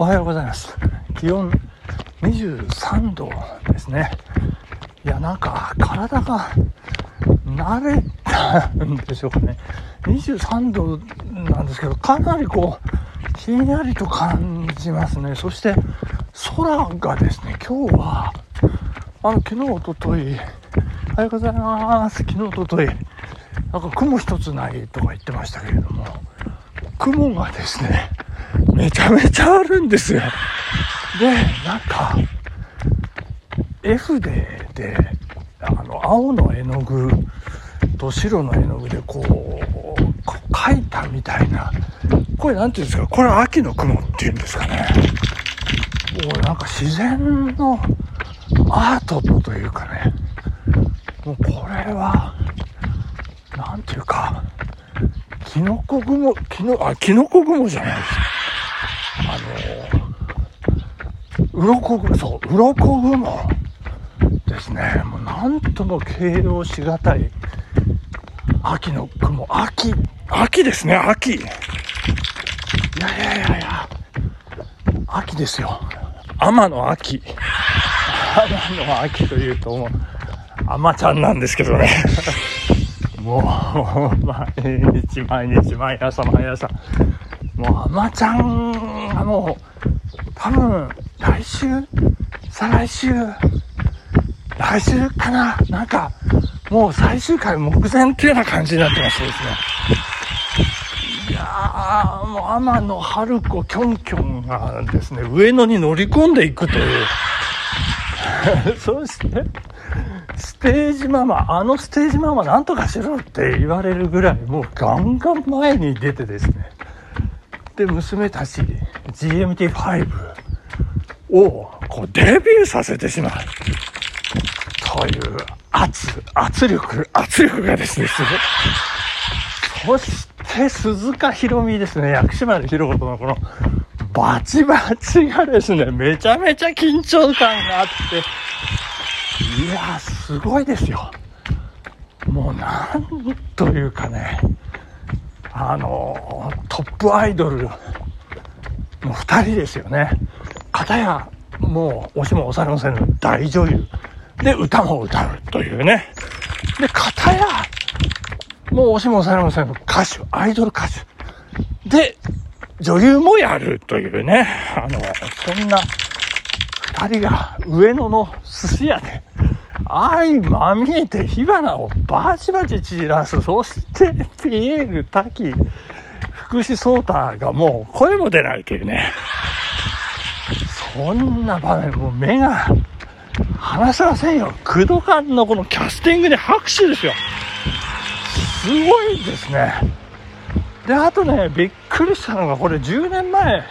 おはようございます。気温23度ですね。いやなんか体が慣れたんでしょうかね。23度なんですけどかなりこうひんやりと感じますね。そして空がですね今日はあの昨日おとといおはようございます。昨日おとといなんか雲一つないとか言ってましたけれども雲がですねめちゃめちゃあるんですよ。でなんか絵筆であの青の絵の具と白の絵の具でこうこう描いたみたいな。これ何て言うんですか？これ秋の雲っていうんですかね。もうなんか自然のアートというかね。もうこれは何ていうかキノコ雲キノあキノコ雲じゃないです。あの鱗雲そう鱗雲ですね。もう何とも形容しがたい。秋の雲秋。秋ですね秋。いやいやいやいや。秋ですよ。天の秋。天の秋というともう天ちゃんなんですけどね。もう毎日毎日毎朝毎朝。もう天ちゃんがもう多分来週？再来週？来週かな？なんかもう最終回目前っていうような感じになってましてですね。いやーもう天野春子キョンキョンがですね上野に乗り込んでいくという。そしてステージママあのステージママなんとかしろって言われるぐらいもうガンガン前に出てですね。で娘たち GMT5 をこうデビューさせてしまう。という圧圧力圧力がですねすごい。そして鈴鹿ひろみですね。薬師丸ひろ子とのこのバチバチがですねめちゃめちゃ緊張感があって。いやすごいですよ。もうなんというかねあのトップアイドルの2人ですよね。片やもう押しも押されませんの大女優で歌も歌うというねで片やもう押しも押されませんの歌手アイドル歌手で女優もやるというねあのそんな2人が上野の寿司屋で相まみえて火花をバチバチ散らす。そしてピエール滝、福士蒼太がもう声も出ないというね。そんな場面、もう目が離せませんよ。クドカンのこのキャスティングに拍手ですよ。すごいですね。で、あとね、びっくりしたのが、これ10年前、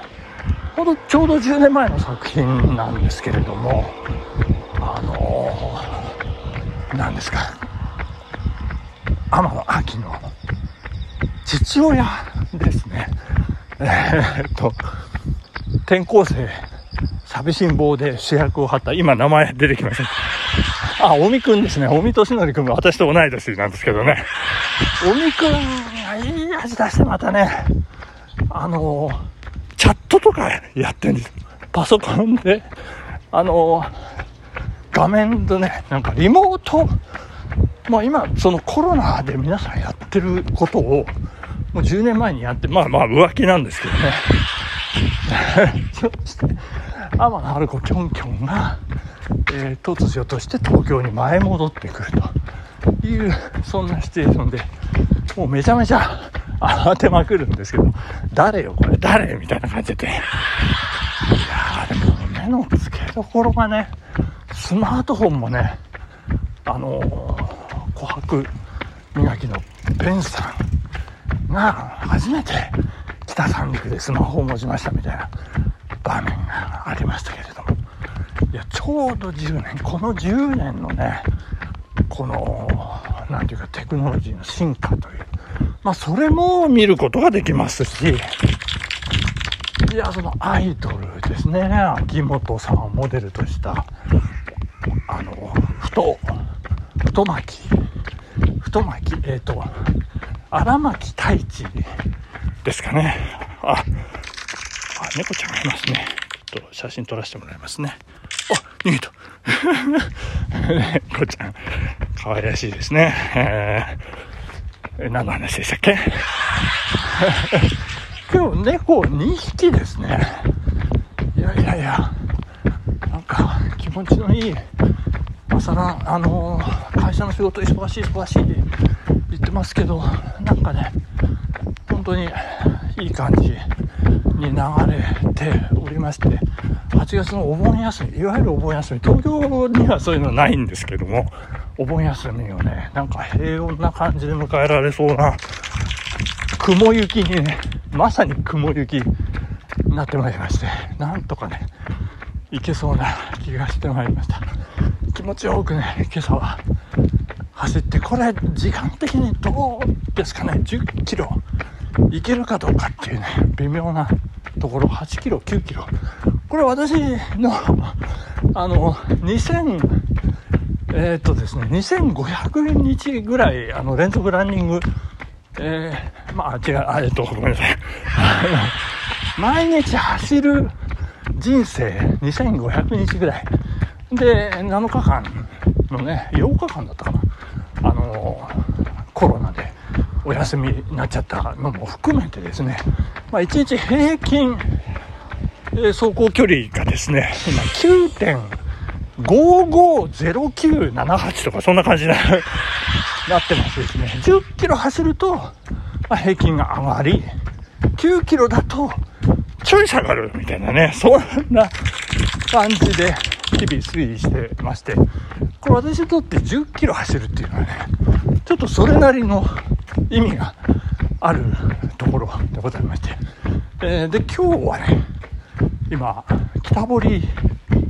ほどちょうど10年前の作品なんですけれども、あのー、何ですか、天野秋の父親ですね。えー、っと、転校生、寂しん坊で主役を張った、今名前出てきました。あ、尾身くんですね。尾身俊則くんが私と同い年なんですけどね。尾身くんがいい味出してまたね、あのー、チャットとかやってんです。パソコンで、あのー、画面でね、なんかリモート、まあ今、そのコロナで皆さんやってることを、もう10年前にやって、まあまあ浮気なんですけどね。そして、天野春子キョンキョンが、えー、突如として東京に前戻ってくるという、そんなシチュエーションで、もうめちゃめちゃ慌てまくるんですけど、誰よこれ誰みたいな感じで。いやーでも目の付けどころがね、スマートフォンもね、あのー、琥珀磨きのペンさんが初めて北三陸でスマホを持ちましたみたいな場面がありましたけれども、いや、ちょうど10年、この10年のね、この、なんていうかテクノロジーの進化という、まあそれも見ることができますし、いや、そのアイドルですね、秋元さんをモデルとした、あの、太、太巻き、太巻き、えっ、ー、と、荒牧太一ですかね。あ。あ、猫ちゃんがいますね。ちょっと写真撮らせてもらいますね。あ、逃げた。猫ちゃん、可愛らしいですね。えー、何の話でしたっけ？今日猫2匹ですね。いやいやいや、なんか気持ちのいい朝な、あのー、会社の仕事忙しい忙しい言ってますけど、なんかね、本当にいい感じに流れておりまして、8月のお盆休み、いわゆるお盆休み、東京にはそういうのないんですけども、お盆休みをね、なんか平穏な感じで迎えられそうな、雲行きにね、まさに雲行きになってまいりまして、なんとかね、行けそうな気がしてまいりました。気持ちよくね、今朝は走って、これ時間的にどうですかね、10キロ行けるかどうかっていうね、微妙なところ、8キロ、9キロ。これ私の、あの、2000、えー、っとですね、2500日ぐらい、あの、連続ランニング、えー、まあ、違う、あ、えっと、ごめんなさい。毎日走る人生2500日ぐらい。で、7日間のね、8日間だったかな。あの、コロナでお休みになっちゃったのも含めてですね、まあ、1日平均、走行距離がですね、今9.550978とかそんな感じになってますですね。10キロ走ると、ま、平均が上がり、9キロだとちょい下がるみたいなね、そんな感じで日々推移してまして、これ私にとって10キロ走るっていうのはね、ちょっとそれなりの意味があるところでございまして、えー、で、今日はね、今、北堀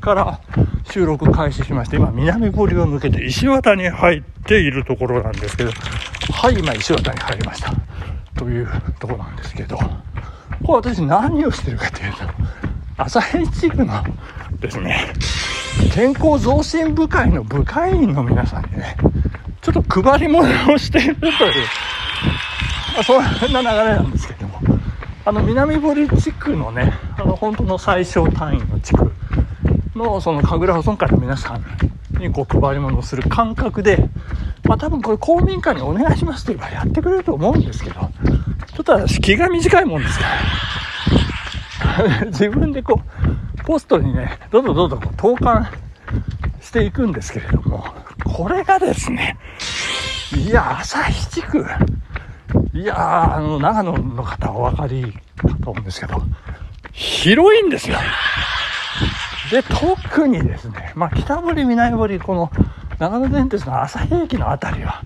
から収録開始しまして、今、南堀を抜けて石渡に入っているところなんですけど、はい、今、石渡に入りました。というところなんですけど、これ私何をしてるかというと、朝日地区のですね、健康増進部会の部会員の皆さんにね、ちょっと配り物をしているという、まあ、そんな流れなんですけども、あの、南堀地区のね、あの、本当の最小単位の地区の、その、神楽保存会の皆さんにこう配り物をする感覚で、まあ多分これ公民館にお願いしますと言えばやってくれると思うんですけど、ちょっと私気が短いもんですから、自分でこう、ポストにね、どんどんどんどんこう投函していくんですけれども、これがですね、いや、旭地区、いやあの、長野の方はお分かりかと思うんですけど、広いんですよ。で、特にですね、まあ、北堀、南堀、この長野電鉄の旭駅の辺りは、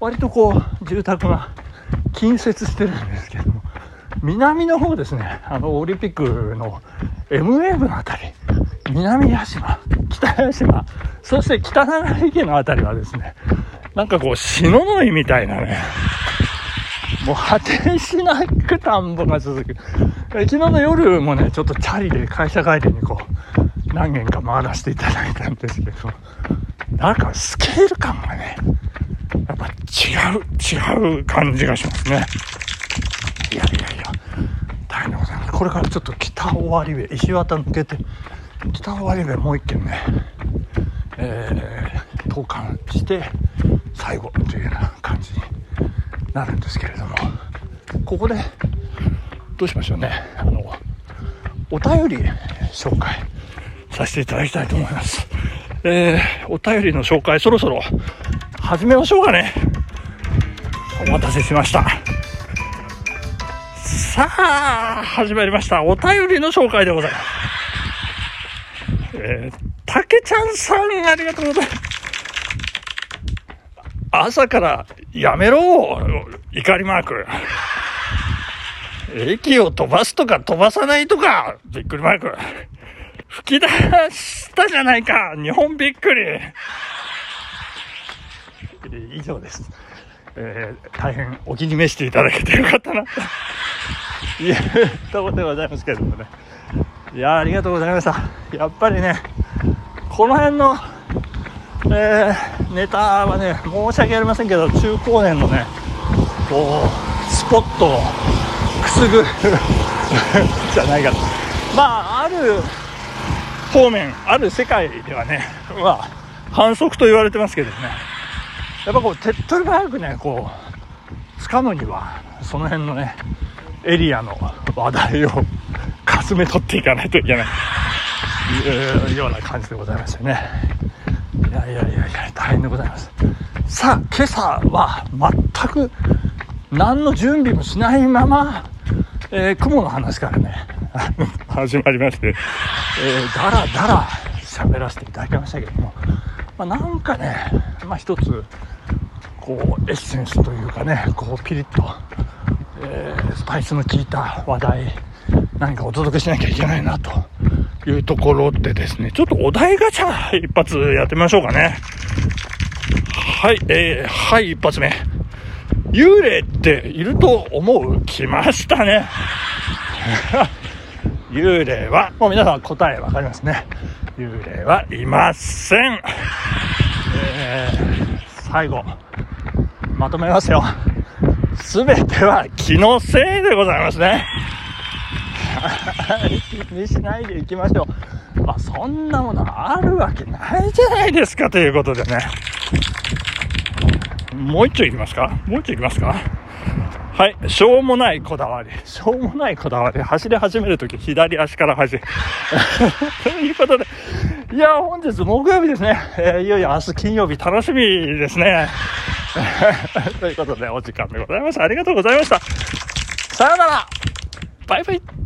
割とこう、住宅が近接してるんですけども、南の方ですね、あの、オリンピックの M ウェーブの辺り、南屋島、北屋島、そして北長池の辺りはですね、なんかこう、篠の井みたいなね、もう果てしなく田んぼが続く。昨日の夜もね、ちょっとチャリで会社帰りにこう、何軒か回らせていただいたんですけど、なんかスケール感がね、やっぱ違う、違う感じがしますね。いやいやいや、大変でございます。これからちょっと北尾張部、石渡抜けて、北尾張部もう一軒ね、えー、投函して最後というような感じになるんですけれどもここでどうしましょうね。あのお便り紹介させていただきたいと思います。えー、お便りの紹介そろそろ始めましょうかね。お待たせしました。さあ始まりました。お便りの紹介でございます。えー、たけちゃんさん、ありがとうございます。朝からやめろ怒りマーク。駅を飛ばすとか飛ばさないとかびっくりマーク。吹き出したじゃないか日本びっくり以上です。えー、大変お気に召していただけてよかったなというところでございますけれどもね。いやありがとうございました。やっぱりね、この辺の、えー、ネタはね、申し訳ありませんけど、中高年のね、こう、スポットをくすぐる じゃないかと。まあある方面ある世界ではねまあ反則と言われてますけどね。やっぱこう手っ取り早くねこう掴むにはその辺のねエリアの話題をかすめ取っていかないといけない。いうような感じでございましたねいやいやいやいや大変でございます。さあ今朝は全く何の準備もしないまま、えー、雲の話からね始まりまして、えー、だらだら喋らせていただきましたけども、まあ、なんかね、まあ、一つこうエッセンスというかねこうピリッと、えー、スパイスの効いた話題何かお届けしなきゃいけないなというところでですね、ちょっとお題ガチャ一発やってみましょうかね。はい、えー、はい、一発目。幽霊っていると思う？来ましたね。幽霊は、もう皆さん答えわかりますね。幽霊はいません。えー、最後、まとめますよ。すべては気のせいでございますね。気にしないでいきましょう。まあ、そんなものあるわけないじゃないですかということでね。もう一丁いきますか？もう一丁いきますか？はい。しょうもないこだわり。しょうもないこだわり。走り始めるとき、左足から走る。ということで、いや、本日木曜日ですね。えー、いよいよ明日金曜日楽しみですね。ということで、お時間でございました。ありがとうございました。さよならバイバイ